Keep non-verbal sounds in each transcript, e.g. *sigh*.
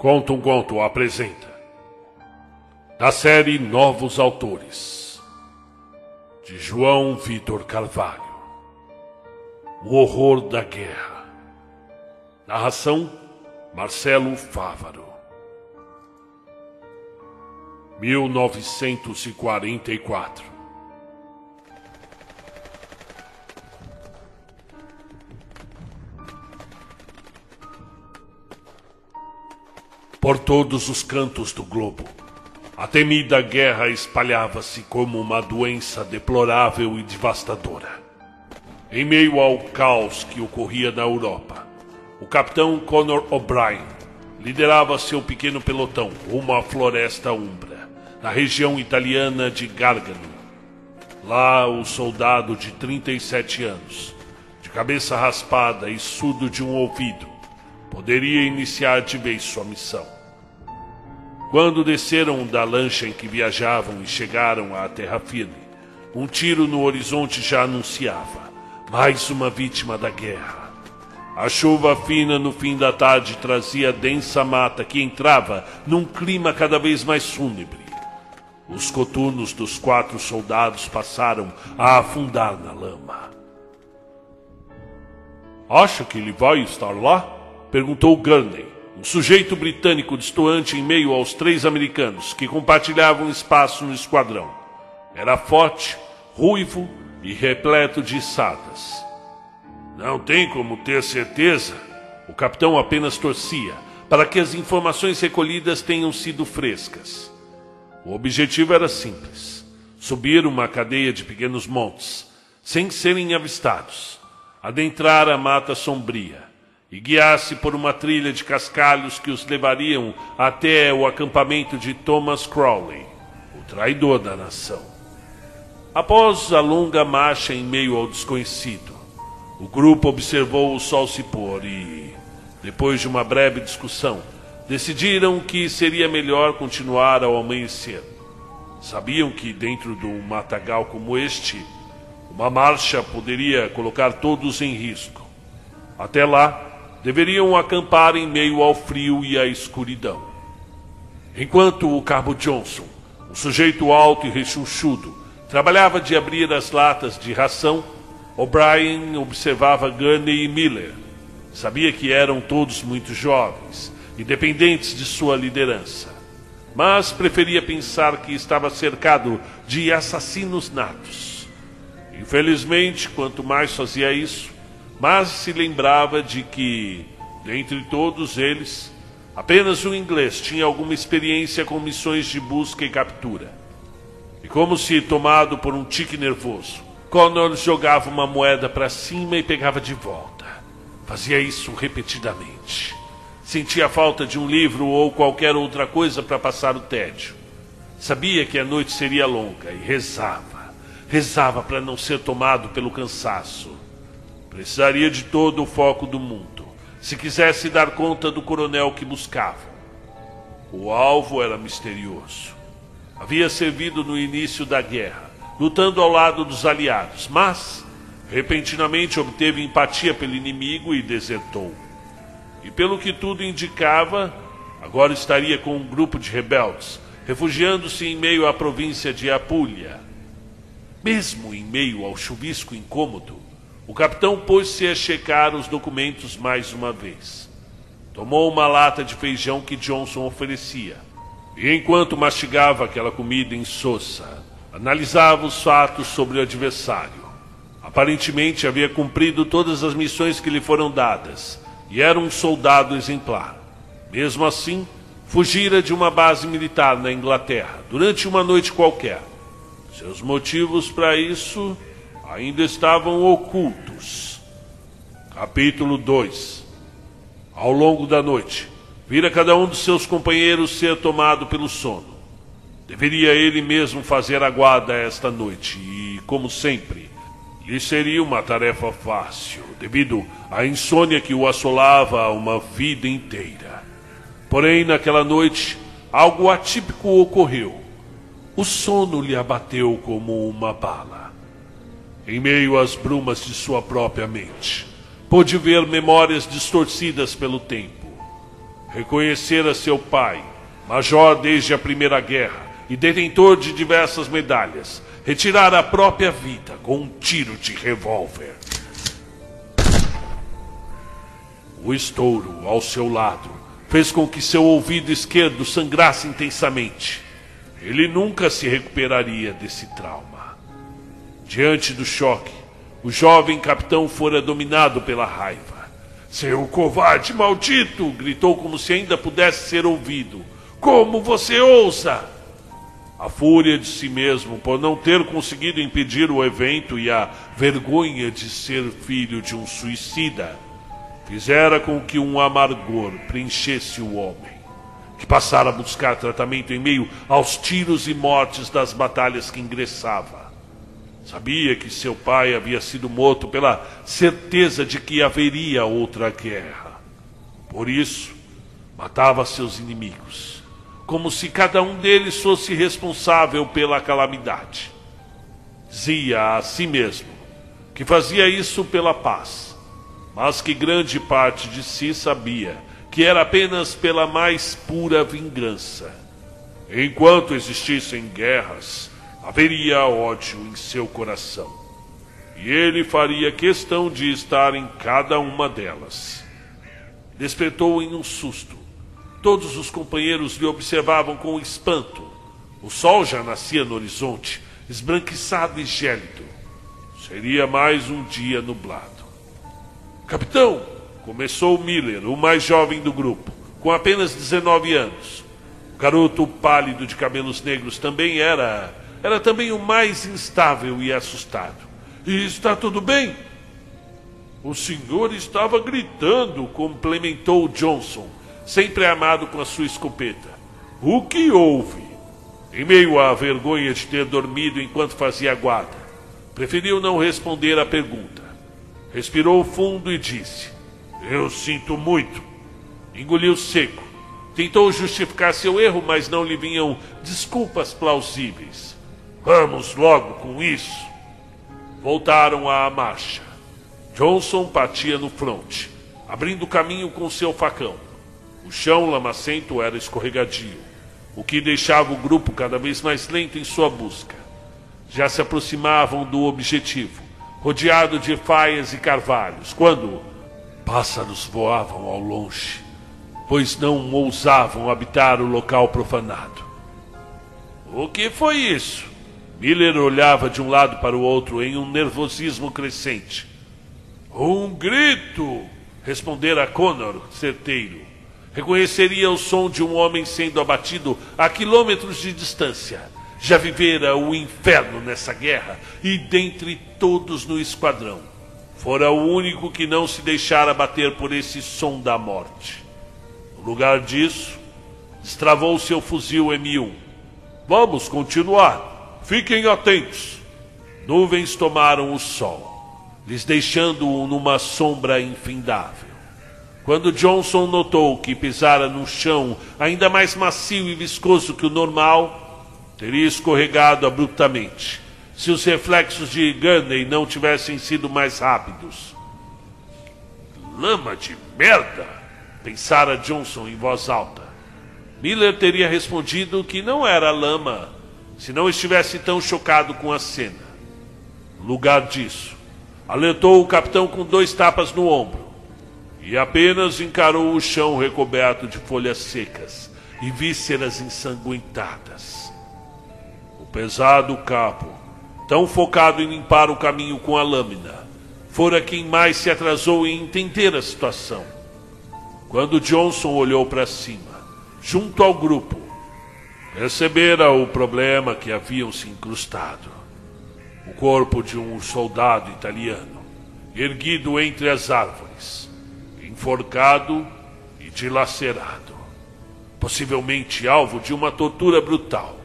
Conta um Conto apresenta. Da série Novos Autores de João Vitor Carvalho. O Horror da Guerra. Narração Marcelo Fávaro. 1944 Por todos os cantos do globo, a temida guerra espalhava-se como uma doença deplorável e devastadora. Em meio ao caos que ocorria na Europa, o capitão Conor O'Brien liderava seu pequeno pelotão rumo à Floresta Umbra, na região italiana de Gargano. Lá, o soldado de 37 anos, de cabeça raspada e surdo de um ouvido, poderia iniciar de vez sua missão. Quando desceram da lancha em que viajavam e chegaram à terra firme, um tiro no horizonte já anunciava mais uma vítima da guerra. A chuva fina no fim da tarde trazia densa mata que entrava num clima cada vez mais fúnebre. Os coturnos dos quatro soldados passaram a afundar na lama. Acha que ele vai estar lá? perguntou Gurney, um sujeito britânico distoante em meio aos três americanos que compartilhavam espaço no esquadrão. Era forte, ruivo e repleto de sadas. Não tem como ter certeza. O capitão apenas torcia para que as informações recolhidas tenham sido frescas. O objetivo era simples: subir uma cadeia de pequenos montes, sem serem avistados, adentrar a mata sombria e guiar-se por uma trilha de cascalhos que os levariam até o acampamento de Thomas Crowley, o traidor da nação. Após a longa marcha em meio ao desconhecido, o grupo observou o sol se pôr e, depois de uma breve discussão, decidiram que seria melhor continuar ao amanhecer. Sabiam que dentro de um matagal como este, uma marcha poderia colocar todos em risco. Até lá, deveriam acampar em meio ao frio e à escuridão. Enquanto o cabo Johnson, um sujeito alto e rechonchudo, trabalhava de abrir as latas de ração, O'Brien observava Gurney e Miller. Sabia que eram todos muito jovens e dependentes de sua liderança, mas preferia pensar que estava cercado de assassinos natos. Infelizmente, quanto mais fazia isso, mas se lembrava de que, dentre todos eles, apenas um inglês tinha alguma experiência com missões de busca e captura. E como se tomado por um tique nervoso, Connor jogava uma moeda para cima e pegava de volta. Fazia isso repetidamente. Sentia falta de um livro ou qualquer outra coisa para passar o tédio. Sabia que a noite seria longa e rezava. Rezava para não ser tomado pelo cansaço Precisaria de todo o foco do mundo, se quisesse dar conta do coronel que buscava. O alvo era misterioso. Havia servido no início da guerra, lutando ao lado dos aliados, mas repentinamente obteve empatia pelo inimigo e desertou. E pelo que tudo indicava, agora estaria com um grupo de rebeldes, refugiando-se em meio à província de Apulia. Mesmo em meio ao chuvisco incômodo, o capitão pôs-se a checar os documentos mais uma vez. Tomou uma lata de feijão que Johnson oferecia. E enquanto mastigava aquela comida insossa, analisava os fatos sobre o adversário. Aparentemente havia cumprido todas as missões que lhe foram dadas e era um soldado exemplar. Mesmo assim, fugira de uma base militar na Inglaterra durante uma noite qualquer. Seus motivos para isso ainda estavam ocultos. Capítulo 2 Ao longo da noite, vira cada um de seus companheiros ser tomado pelo sono. Deveria ele mesmo fazer a guarda esta noite e, como sempre, lhe seria uma tarefa fácil, devido à insônia que o assolava uma vida inteira. Porém, naquela noite, algo atípico ocorreu. O sono lhe abateu como uma bala em meio às brumas de sua própria mente. Pôde ver memórias distorcidas pelo tempo. reconhecera seu pai, major desde a Primeira Guerra e detentor de diversas medalhas, retirar a própria vida com um tiro de revólver. O estouro ao seu lado fez com que seu ouvido esquerdo sangrasse intensamente. Ele nunca se recuperaria desse trauma. Diante do choque, o jovem capitão fora dominado pela raiva. Seu covarde maldito! gritou como se ainda pudesse ser ouvido. Como você ousa? A fúria de si mesmo por não ter conseguido impedir o evento e a vergonha de ser filho de um suicida fizera com que um amargor preenchesse o homem, que passara a buscar tratamento em meio aos tiros e mortes das batalhas que ingressava. Sabia que seu pai havia sido morto pela certeza de que haveria outra guerra. Por isso, matava seus inimigos, como se cada um deles fosse responsável pela calamidade. Dizia a si mesmo que fazia isso pela paz mas que grande parte de si sabia que era apenas pela mais pura vingança. Enquanto existissem guerras, haveria ódio em seu coração. E ele faria questão de estar em cada uma delas. Despertou em um susto. Todos os companheiros lhe observavam com espanto. O sol já nascia no horizonte, esbranquiçado e gélido. Seria mais um dia nublado. Capitão, começou Miller, o mais jovem do grupo, com apenas 19 anos. O garoto pálido de cabelos negros também era, era também o mais instável e assustado. E está tudo bem? O senhor estava gritando, complementou Johnson, sempre amado com a sua escopeta. O que houve? Em meio à vergonha de ter dormido enquanto fazia guarda, preferiu não responder à pergunta. Respirou fundo e disse: Eu sinto muito. Engoliu seco. Tentou justificar seu erro, mas não lhe vinham desculpas plausíveis. Vamos logo com isso. Voltaram à marcha. Johnson partia no fronte, abrindo caminho com seu facão. O chão lamacento era escorregadio, o que deixava o grupo cada vez mais lento em sua busca. Já se aproximavam do objetivo rodeado de faias e carvalhos, quando pássaros voavam ao longe, pois não ousavam habitar o local profanado. O que foi isso? Miller olhava de um lado para o outro em um nervosismo crescente. Um grito! respondera Connor, certeiro. Reconheceria o som de um homem sendo abatido a quilômetros de distância já vivera o inferno nessa guerra e dentre todos no esquadrão, fora o único que não se deixara bater por esse som da morte. No lugar disso, destravou seu fuzil M1. Vamos continuar. Fiquem atentos. Nuvens tomaram o sol, lhes deixando-o numa sombra infindável. Quando Johnson notou que pisara no chão ainda mais macio e viscoso que o normal, teria escorregado abruptamente se os reflexos de Gurney não tivessem sido mais rápidos. Lama de merda! pensara Johnson em voz alta. Miller teria respondido que não era lama se não estivesse tão chocado com a cena. No lugar disso, alertou o capitão com dois tapas no ombro e apenas encarou o chão recoberto de folhas secas e vísceras ensanguentadas pesado capo, tão focado em limpar o caminho com a lâmina, fora quem mais se atrasou em entender a situação. Quando Johnson olhou para cima, junto ao grupo, percebera o problema que haviam se incrustado. O corpo de um soldado italiano, erguido entre as árvores, enforcado e dilacerado, possivelmente alvo de uma tortura brutal.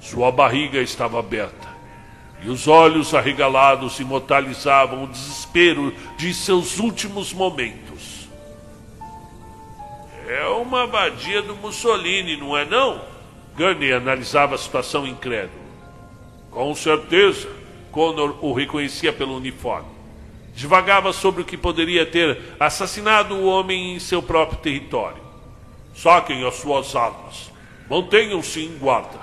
Sua barriga estava aberta e os olhos arregalados imortalizavam o desespero de seus últimos momentos. É uma abadia do Mussolini, não é não? Gurney analisava a situação incrédulo. Com certeza, Connor o reconhecia pelo uniforme. Divagava sobre o que poderia ter assassinado o homem em seu próprio território. Saquem as suas armas. Mantenham-se em guarda.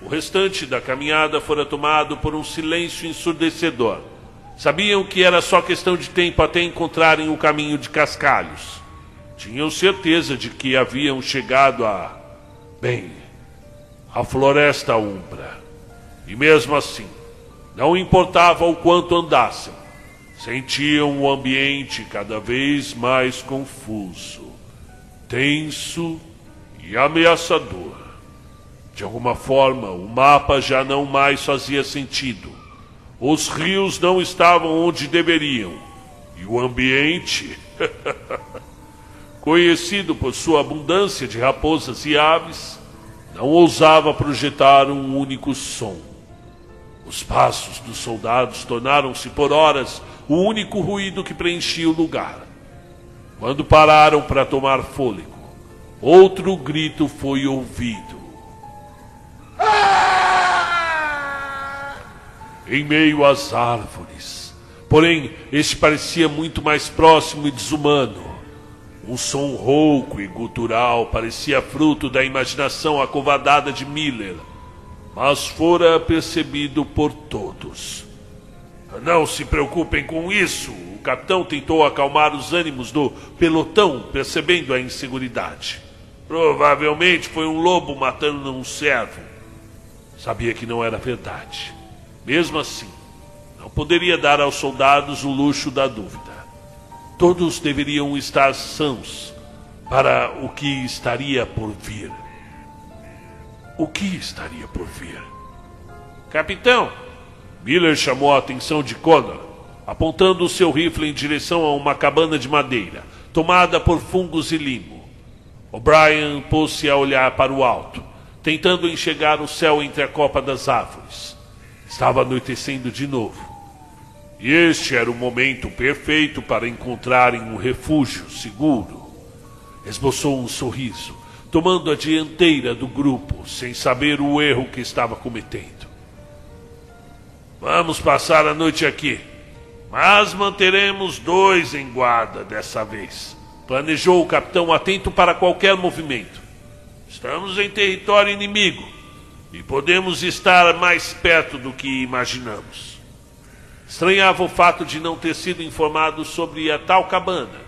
O restante da caminhada fora tomado por um silêncio ensurdecedor. Sabiam que era só questão de tempo até encontrarem o caminho de Cascalhos. Tinham certeza de que haviam chegado a. bem. A Floresta Umbra. E mesmo assim, não importava o quanto andassem, sentiam o ambiente cada vez mais confuso, tenso e ameaçador. De alguma forma, o mapa já não mais fazia sentido. Os rios não estavam onde deveriam. E o ambiente, *laughs* conhecido por sua abundância de raposas e aves, não ousava projetar um único som. Os passos dos soldados tornaram-se por horas o único ruído que preenchia o lugar. Quando pararam para tomar fôlego, outro grito foi ouvido. Em meio às árvores. Porém, este parecia muito mais próximo e desumano. Um som rouco e gutural parecia fruto da imaginação acovardada de Miller mas fora percebido por todos. Não se preocupem com isso. O capitão tentou acalmar os ânimos do pelotão, percebendo a inseguridade. Provavelmente foi um lobo matando um servo. Sabia que não era verdade. Mesmo assim, não poderia dar aos soldados o luxo da dúvida. Todos deveriam estar sãos para o que estaria por vir. O que estaria por vir? Capitão! Miller chamou a atenção de Connor, apontando o seu rifle em direção a uma cabana de madeira, tomada por fungos e limo. O'Brien pôs-se a olhar para o alto, tentando enxergar o céu entre a copa das árvores. Estava anoitecendo de novo. E este era o momento perfeito para encontrarem um refúgio seguro. Esboçou um sorriso tomando a dianteira do grupo, sem saber o erro que estava cometendo. Vamos passar a noite aqui, mas manteremos dois em guarda dessa vez. Planejou o capitão atento para qualquer movimento. Estamos em território inimigo e podemos estar mais perto do que imaginamos. Estranhava o fato de não ter sido informado sobre a tal cabana.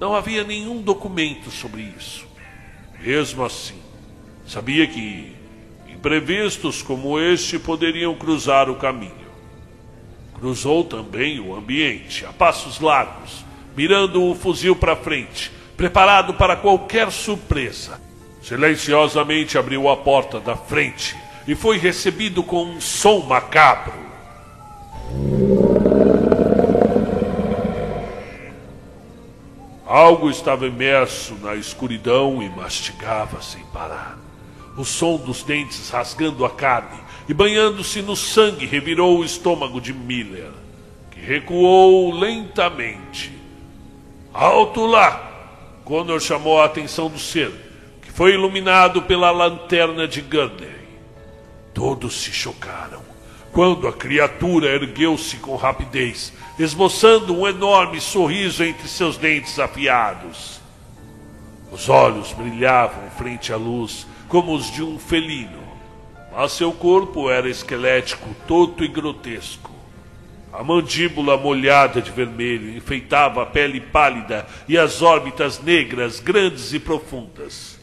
Não havia nenhum documento sobre isso. Mesmo assim, sabia que imprevistos como este poderiam cruzar o caminho. Cruzou também o ambiente, a passos largos, mirando o fuzil para frente, preparado para qualquer surpresa. Silenciosamente abriu a porta da frente e foi recebido com um som macabro. Algo estava imerso na escuridão e mastigava sem parar. O som dos dentes rasgando a carne e banhando-se no sangue revirou o estômago de Miller, que recuou lentamente. Alto lá! Connor chamou a atenção do ser, que foi iluminado pela lanterna de Gurney. Todos se chocaram quando a criatura ergueu-se com rapidez, esboçando um enorme sorriso entre seus dentes afiados. Os olhos brilhavam frente à luz como os de um felino, mas seu corpo era esquelético, toto e grotesco. A mandíbula molhada de vermelho enfeitava a pele pálida e as órbitas negras, grandes e profundas.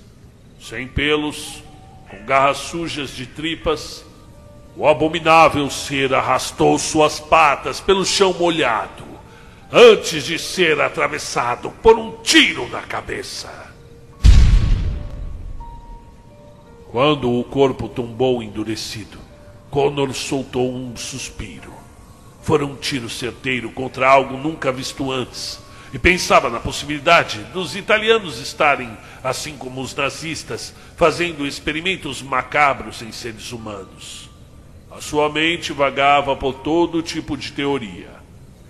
Sem pelos, com garras sujas de tripas, o abominável ser arrastou suas patas pelo chão molhado, antes de ser atravessado por um tiro na cabeça. Quando o corpo tombou endurecido, Connor soltou um suspiro. Fora um tiro certeiro contra algo nunca visto antes, e pensava na possibilidade dos italianos estarem, assim como os nazistas, fazendo experimentos macabros em seres humanos. A sua mente vagava por todo tipo de teoria,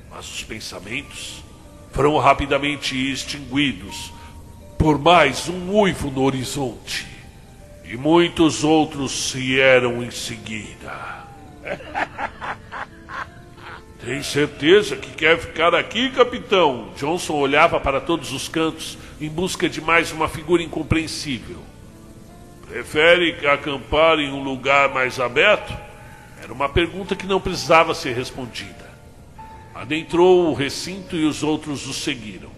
mas os pensamentos foram rapidamente extinguidos por mais um uivo no horizonte. E muitos outros vieram em seguida. *laughs* Tem certeza que quer ficar aqui, capitão? Johnson olhava para todos os cantos em busca de mais uma figura incompreensível. Prefere acampar em um lugar mais aberto? Era uma pergunta que não precisava ser respondida. Adentrou o recinto e os outros o seguiram.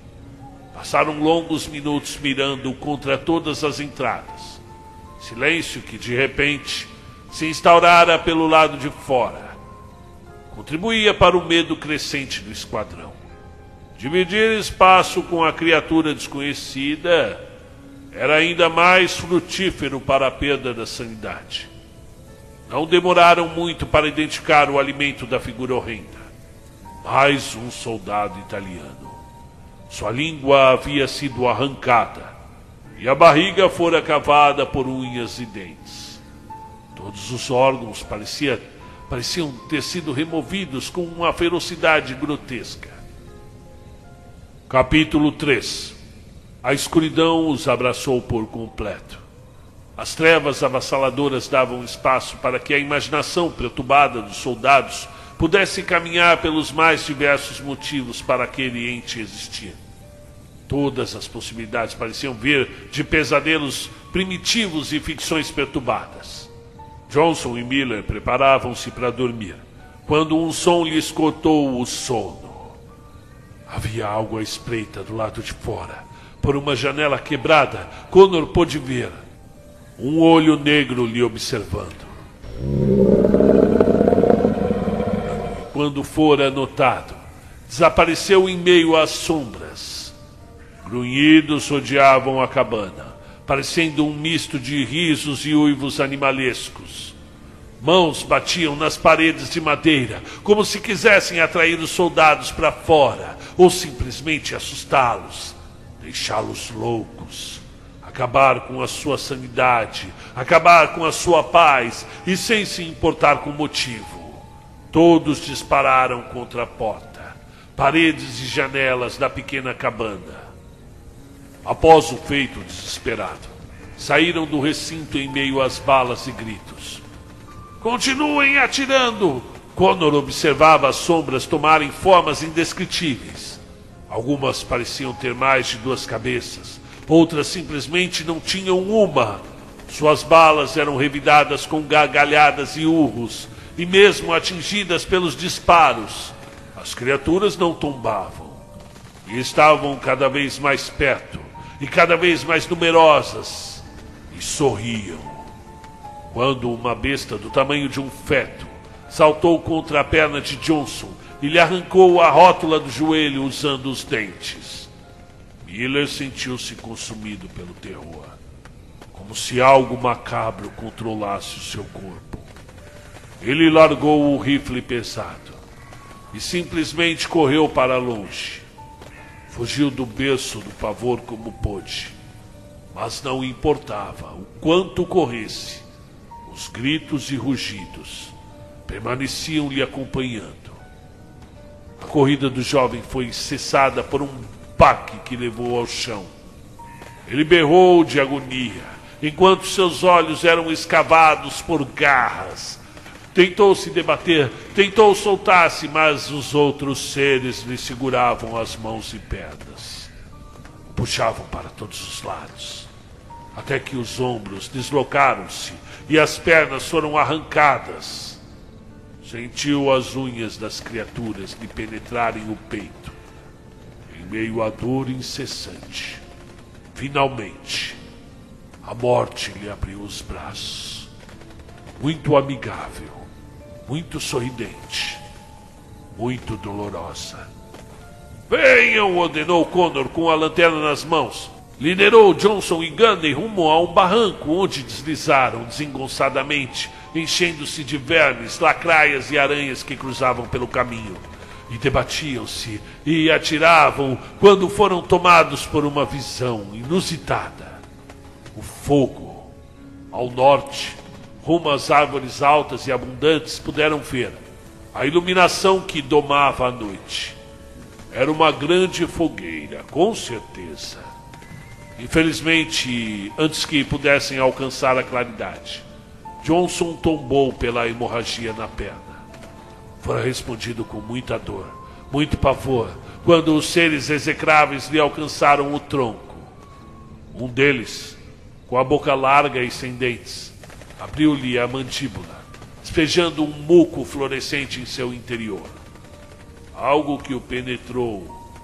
Passaram longos minutos mirando contra todas as entradas. Silêncio que, de repente, se instaurara pelo lado de fora. Contribuía para o medo crescente do esquadrão. Dividir espaço com a criatura desconhecida era ainda mais frutífero para a perda da sanidade. Não demoraram muito para identificar o alimento da figura horrenda. Mais um soldado italiano. Sua língua havia sido arrancada e a barriga fora cavada por unhas e dentes. Todos os órgãos parecia, pareciam ter sido removidos com uma ferocidade grotesca. Capítulo 3 A escuridão os abraçou por completo. As trevas avassaladoras davam espaço para que a imaginação perturbada dos soldados pudesse caminhar pelos mais diversos motivos para aquele ente existir. Todas as possibilidades pareciam vir de pesadelos primitivos e ficções perturbadas. Johnson e Miller preparavam-se para dormir, quando um som lhes cortou o sono. Havia algo à espreita do lado de fora. Por uma janela quebrada, Connor pôde ver um olho negro lhe observando. Quando fora notado, desapareceu em meio às sombras. Grunhidos rodeavam a cabana, parecendo um misto de risos e uivos animalescos. Mãos batiam nas paredes de madeira, como se quisessem atrair os soldados para fora, ou simplesmente assustá-los, deixá-los loucos, acabar com a sua sanidade, acabar com a sua paz, e sem se importar com motivo. Todos dispararam contra a porta, paredes e janelas da pequena cabana. Após o feito desesperado, saíram do recinto em meio às balas e gritos. Continuem atirando! Connor observava as sombras tomarem formas indescritíveis. Algumas pareciam ter mais de duas cabeças, outras simplesmente não tinham uma. Suas balas eram revidadas com gargalhadas e urros, e mesmo atingidas pelos disparos, as criaturas não tombavam. E estavam cada vez mais perto, e cada vez mais numerosas, e sorriam. Quando uma besta do tamanho de um feto saltou contra a perna de Johnson e lhe arrancou a rótula do joelho usando os dentes. Miller sentiu-se consumido pelo terror, como se algo macabro controlasse o seu corpo. Ele largou o rifle pesado e simplesmente correu para longe. Fugiu do berço do pavor como pôde, mas não importava o quanto corresse, os gritos e rugidos permaneciam lhe acompanhando. A corrida do jovem foi cessada por um baque que levou ao chão. Ele berrou de agonia, enquanto seus olhos eram escavados por garras. Tentou se debater, tentou soltar-se, mas os outros seres lhe seguravam as mãos e pernas. Puxavam para todos os lados, até que os ombros deslocaram-se e as pernas foram arrancadas. Sentiu as unhas das criaturas lhe penetrarem o peito, meio à dor incessante. Finalmente, a morte lhe abriu os braços. Muito amigável, muito sorridente, muito dolorosa. Venham, ordenou Connor com a lanterna nas mãos. Liderou Johnson e Gunny rumo a um barranco onde deslizaram desengonçadamente, enchendo-se de vermes, lacraias e aranhas que cruzavam pelo caminho. E debatiam-se e atiravam quando foram tomados por uma visão inusitada. O fogo, ao norte, rumo às árvores altas e abundantes, puderam ver a iluminação que domava a noite. Era uma grande fogueira, com certeza. Infelizmente, antes que pudessem alcançar a claridade, Johnson tombou pela hemorragia na perna. Fora respondido com muita dor, muito pavor, quando os seres execráveis lhe alcançaram o tronco. Um deles, com a boca larga e sem dentes, abriu-lhe a mandíbula, despejando um muco fluorescente em seu interior. Algo que o penetrou,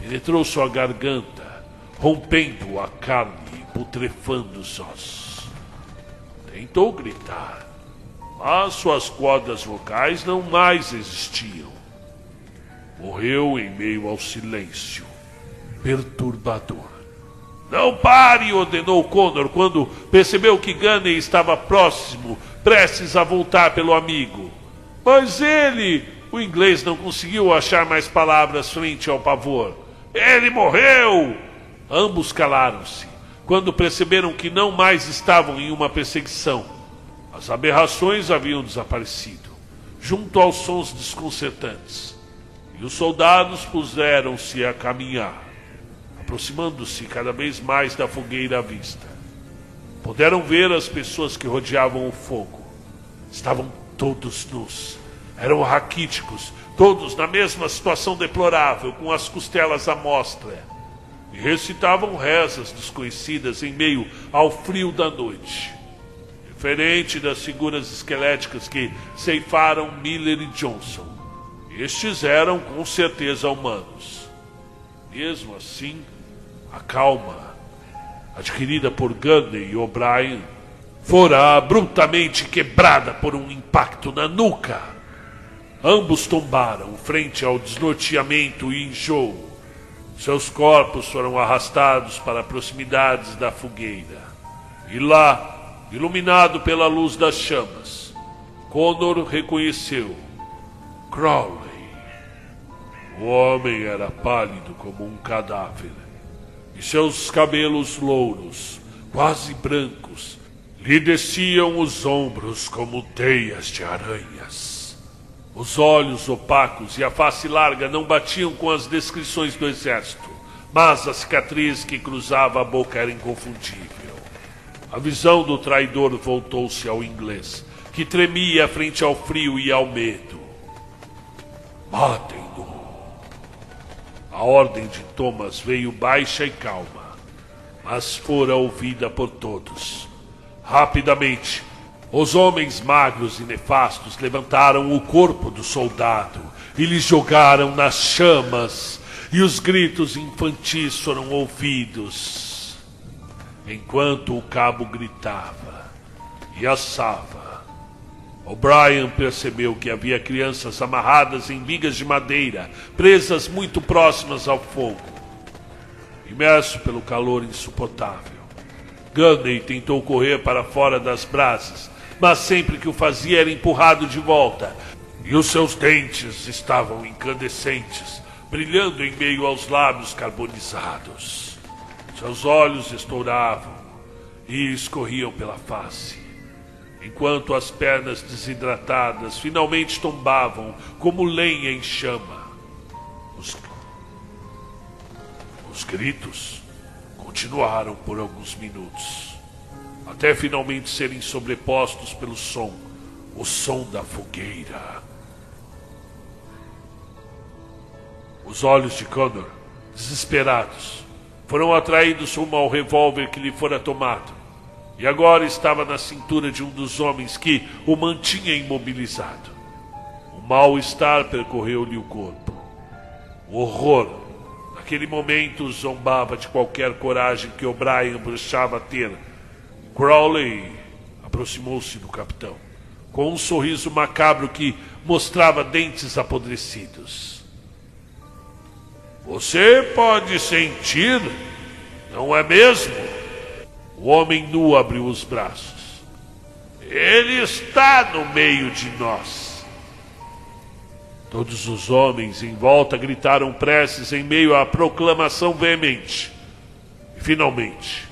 penetrou sua garganta, rompendo a carne e putrefando os ossos. Tentou gritar, mas suas cordas vocais não mais existiam. Morreu em meio ao silêncio perturbador. Não pare, ordenou Connor quando percebeu que Gunny estava próximo, prestes a voltar pelo amigo. Mas ele, o inglês não conseguiu achar mais palavras frente ao pavor. Ele morreu! Ambos calaram-se quando perceberam que não mais estavam em uma perseguição. As aberrações haviam desaparecido, junto aos sons desconcertantes, e os soldados puseram-se a caminhar aproximando-se cada vez mais da fogueira à vista. Puderam ver as pessoas que rodeavam o fogo. Estavam todos nus. Eram raquíticos, todos na mesma situação deplorável, com as costelas à mostra. E recitavam rezas desconhecidas em meio ao frio da noite. Diferente das figuras esqueléticas que ceifaram Miller e Johnson. Estes eram com certeza humanos. Mesmo assim, a calma adquirida por Gunny e O'Brien fora abruptamente quebrada por um impacto na nuca. Ambos tombaram frente ao desnorteamento e enjoo. Seus corpos foram arrastados para proximidades da fogueira. E lá, iluminado pela luz das chamas, Connor reconheceu Crowley. O homem era pálido como um cadáver e seus cabelos louros, quase brancos, lhe desciam os ombros como teias de aranhas. Os olhos opacos e a face larga não batiam com as descrições do exército, mas a cicatriz que cruzava a boca era inconfundível. A visão do traidor voltou-se ao inglês, que tremia frente ao frio e ao medo. Matem-no, a ordem de Thomas veio baixa e calma, mas fora ouvida por todos. Rapidamente, os homens magros e nefastos levantaram o corpo do soldado e lhe jogaram nas chamas, e os gritos infantis foram ouvidos. Enquanto o cabo gritava e assava, O'Brien percebeu que havia crianças amarradas em vigas de madeira, presas muito próximas ao fogo. Imerso pelo calor insuportável, Gunney tentou correr para fora das brasas, mas sempre que o fazia era empurrado de volta, e os seus dentes estavam incandescentes, brilhando em meio aos lábios carbonizados. Seus olhos estouravam e escorriam pela face enquanto as pernas desidratadas finalmente tombavam como lenha em chama. Os, os gritos continuaram por alguns minutos, até finalmente serem sobrepostos pelo som, o som da fogueira. Os olhos de Connor, desesperados, foram atraídos rumo ao revólver que lhe fora tomado e agora estava na cintura de um dos homens que o mantinha imobilizado. O mal-estar percorreu-lhe o corpo. O horror, naquele momento, zombava de qualquer coragem que O'Brien bruxava ter. Crowley aproximou-se do capitão, com um sorriso macabro que mostrava dentes apodrecidos. Você pode sentir, não é mesmo? O homem nu abriu os braços. Ele está no meio de nós. Todos os homens em volta gritaram preces em meio à proclamação veemente. E finalmente,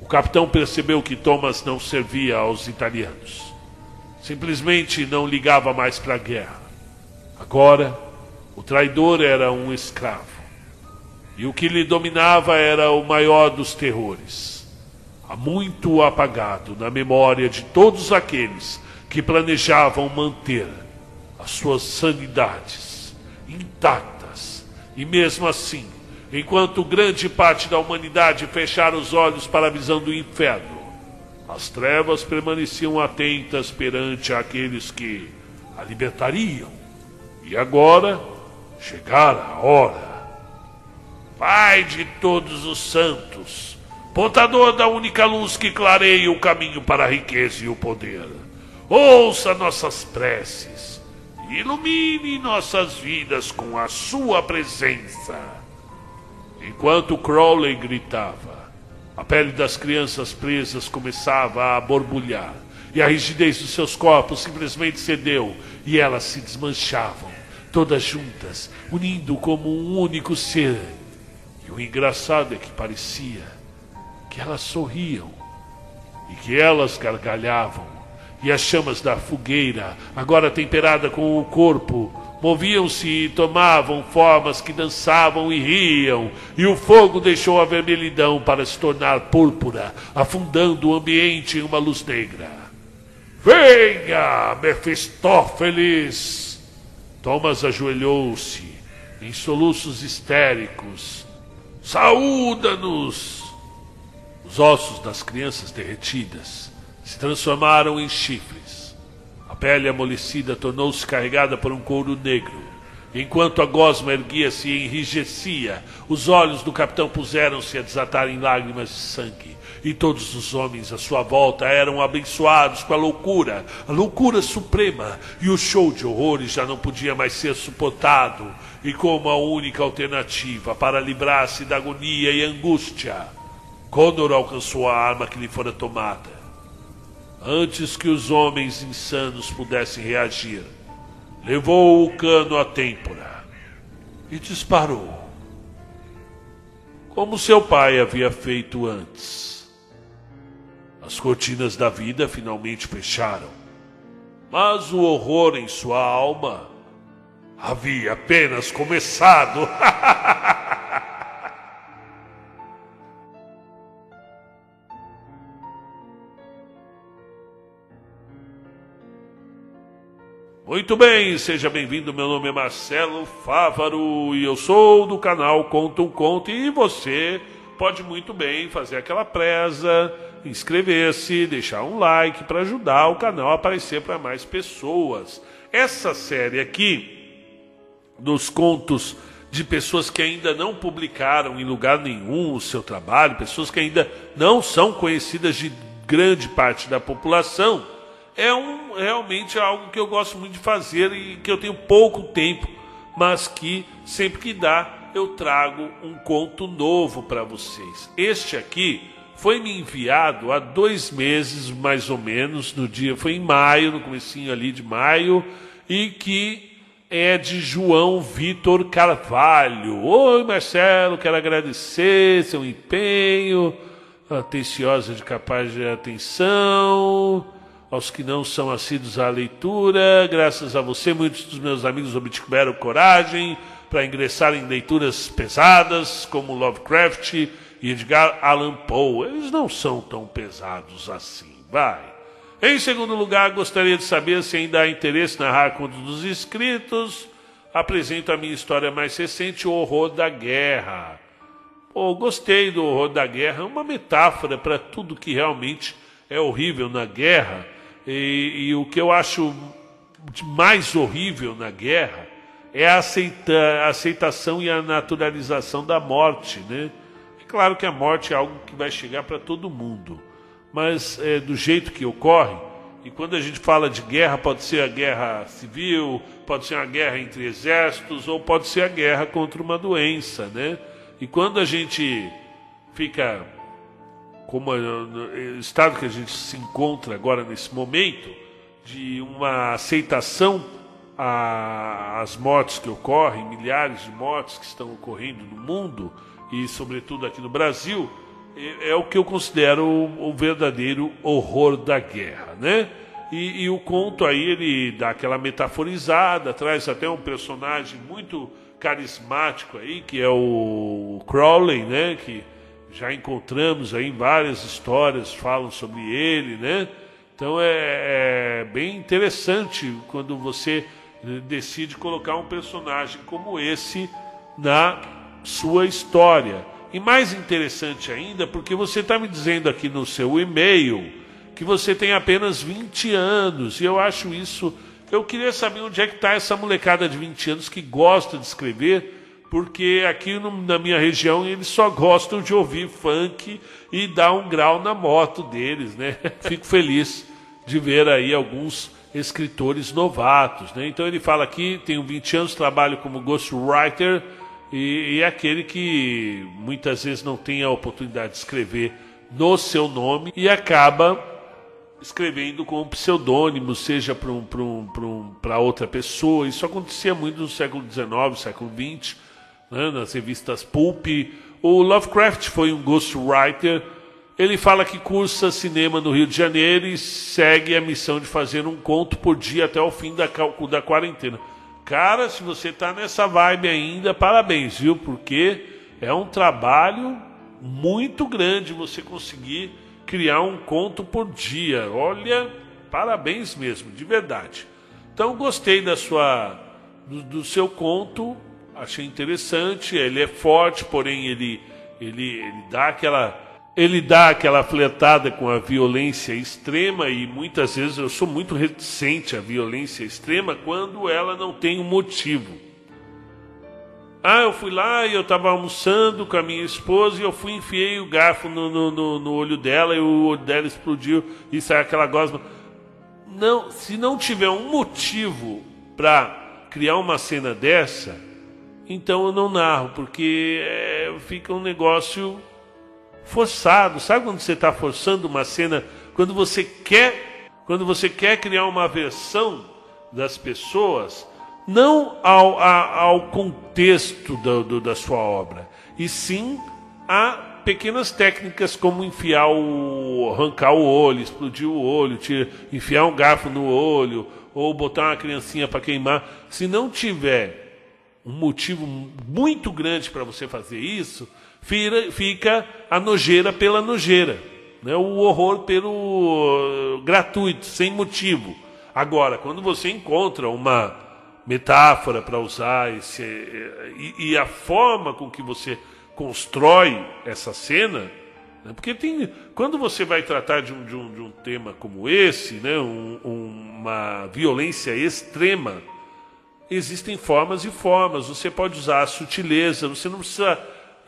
o capitão percebeu que Thomas não servia aos italianos. Simplesmente não ligava mais para a guerra. Agora, o traidor era um escravo. E o que lhe dominava era o maior dos terrores há muito apagado na memória de todos aqueles que planejavam manter as suas sanidades intactas. E mesmo assim, enquanto grande parte da humanidade fechara os olhos para a visão do inferno, as trevas permaneciam atentas perante aqueles que a libertariam. E agora chegara a hora. Pai de todos os santos, portador da única luz que clareia o caminho para a riqueza e o poder, ouça nossas preces, ilumine nossas vidas com a sua presença. Enquanto Crowley gritava, a pele das crianças presas começava a borbulhar e a rigidez dos seus corpos simplesmente cedeu e elas se desmanchavam, todas juntas, unindo como um único ser. E o engraçado é que parecia que elas sorriam e que elas gargalhavam, e as chamas da fogueira, agora temperada com o corpo, Moviam-se e tomavam formas que dançavam e riam, e o fogo deixou a vermelhidão para se tornar púrpura, afundando o ambiente em uma luz negra. Venha, Mefistófeles! Thomas ajoelhou-se em soluços histéricos. Saúda-nos! Os ossos das crianças derretidas se transformaram em chifres pele amolecida tornou-se carregada por um couro negro. Enquanto a gosma erguia-se e enrijecia, os olhos do capitão puseram-se a desatar em lágrimas de sangue. E todos os homens à sua volta eram abençoados com a loucura, a loucura suprema, e o show de horrores já não podia mais ser suportado. E como a única alternativa para livrar-se da agonia e angústia, Condor alcançou a arma que lhe fora tomada antes que os homens insanos pudessem reagir, levou o cano à têmpora e disparou, como seu pai havia feito antes. As cortinas da vida finalmente fecharam, mas o horror em sua alma havia apenas começado. *laughs* Muito bem, seja bem-vindo. Meu nome é Marcelo Fávaro e eu sou do canal Conta um Conto. E você pode muito bem fazer aquela presa, inscrever-se, deixar um like para ajudar o canal a aparecer para mais pessoas. Essa série aqui, dos contos de pessoas que ainda não publicaram em lugar nenhum o seu trabalho, pessoas que ainda não são conhecidas de grande parte da população é um, realmente algo que eu gosto muito de fazer e que eu tenho pouco tempo, mas que sempre que dá eu trago um conto novo para vocês. Este aqui foi me enviado há dois meses mais ou menos, no dia foi em maio, no comecinho ali de maio, e que é de João Vitor Carvalho. Oi Marcelo, quero agradecer seu empenho, atenciosa de capaz de atenção aos que não são assíduos à leitura. Graças a você, muitos dos meus amigos obtiveram coragem para ingressar em leituras pesadas, como Lovecraft Edgar Allan Poe. Eles não são tão pesados assim, vai. Em segundo lugar, gostaria de saber se ainda há interesse na contos dos escritos. Apresento a minha história mais recente, O Horror da Guerra. Pô, gostei do Horror da Guerra, é uma metáfora para tudo que realmente é horrível na guerra e, e o que eu acho mais horrível na guerra é a, aceita, a aceitação e a naturalização da morte, né? É claro que a morte é algo que vai chegar para todo mundo, mas é, do jeito que ocorre, e quando a gente fala de guerra, pode ser a guerra civil, pode ser a guerra entre exércitos, ou pode ser a guerra contra uma doença, né? E quando a gente fica como o estado que a gente se encontra agora nesse momento, de uma aceitação às mortes que ocorrem, milhares de mortes que estão ocorrendo no mundo e, sobretudo, aqui no Brasil, é, é o que eu considero o, o, verdadeiro horror da guerra, né? E, e, o conto aí ele dá aquela metaforizada, traz até um personagem muito carismático aí que é o Crowley, né? Que já encontramos aí várias histórias falam sobre ele, né? Então é, é bem interessante quando você Ele decide colocar um personagem como esse na sua história. E mais interessante ainda, porque você está me dizendo aqui no seu e-mail que você tem apenas 20 anos, e eu acho isso. Eu queria saber onde é que está essa molecada de 20 anos que gosta de escrever, porque aqui no, na minha região eles só gostam de ouvir funk e dar um grau na moto deles, né? *laughs* Fico feliz de ver aí alguns escritores novatos, né? Então ele fala aqui, tenho 20 anos, trabalho como ghostwriter e, e é aquele que muitas vezes não tem a oportunidade de escrever no seu nome e acaba escrevendo com um pseudônimo, seja para um, um, um, outra pessoa. Isso acontecia muito no século XIX, século XX, né, nas revistas Pulp. O Lovecraft foi um ghostwriter. Ele fala que cursa cinema no Rio de Janeiro e segue a missão de fazer um conto por dia até o fim da, da quarentena. Cara, se você está nessa vibe ainda, parabéns, viu? Porque é um trabalho muito grande você conseguir criar um conto por dia. Olha, parabéns mesmo, de verdade. Então gostei da sua do, do seu conto, achei interessante. Ele é forte, porém ele ele, ele dá aquela ele dá aquela fletada com a violência extrema e muitas vezes eu sou muito reticente à violência extrema quando ela não tem um motivo. Ah, eu fui lá e eu estava almoçando com a minha esposa e eu fui enfiei o garfo no, no, no, no olho dela e o olho dela explodiu e saiu aquela gosma. Não, se não tiver um motivo para criar uma cena dessa, então eu não narro, porque é, fica um negócio forçado. Sabe quando você está forçando uma cena? Quando você quer, quando você quer criar uma versão das pessoas, não ao, a, ao contexto do, do, da sua obra, e sim a pequenas técnicas como enfiar o, arrancar o olho, explodir o olho, tira, enfiar um garfo no olho, ou botar uma criancinha para queimar. Se não tiver um motivo muito grande para você fazer isso, fica a nojeira pela nojeira, né? o horror pelo uh, gratuito, sem motivo. Agora, quando você encontra uma metáfora para usar esse, e, e, a forma com que você constrói essa cena, né? porque tem, quando você vai tratar de um, de um, de um tema como esse, né? Um, uma violência extrema, existem formas e formas. Você pode usar a sutileza, você não precisa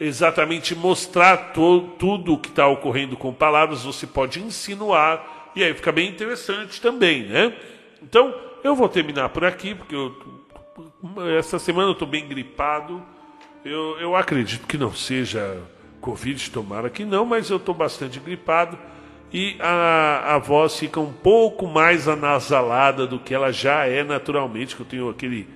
exatamente mostrar tudo o que está ocorrendo com palavras, você pode insinuar, e aí fica bem interessante também, né? Então, eu vou terminar por aqui, porque eu, essa semana eu estou bem gripado. Eu, eu acredito que não seja Covid, tomara que não, mas eu estou bastante gripado e a, a voz fica um pouco mais anasalada do que ela já é naturalmente, que eu tenho aquele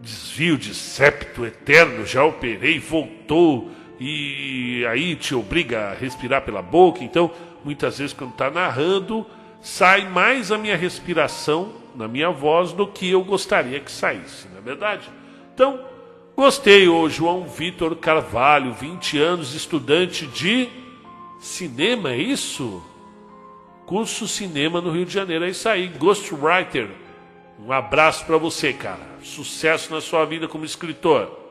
desvio de septo eterno, já operei, voltou, e aí te obriga a respirar pela boca. Então, muitas vezes, quando está narrando, sai mais a minha respiração na minha voz do que eu gostaria que saísse, não é verdade? Então, gostei hoje, João Vitor Carvalho, 20 anos, estudante de cinema, é isso? Curso Cinema no Rio de Janeiro, é isso aí, Ghostwriter. Um abraço para você, cara. Sucesso na sua vida como escritor.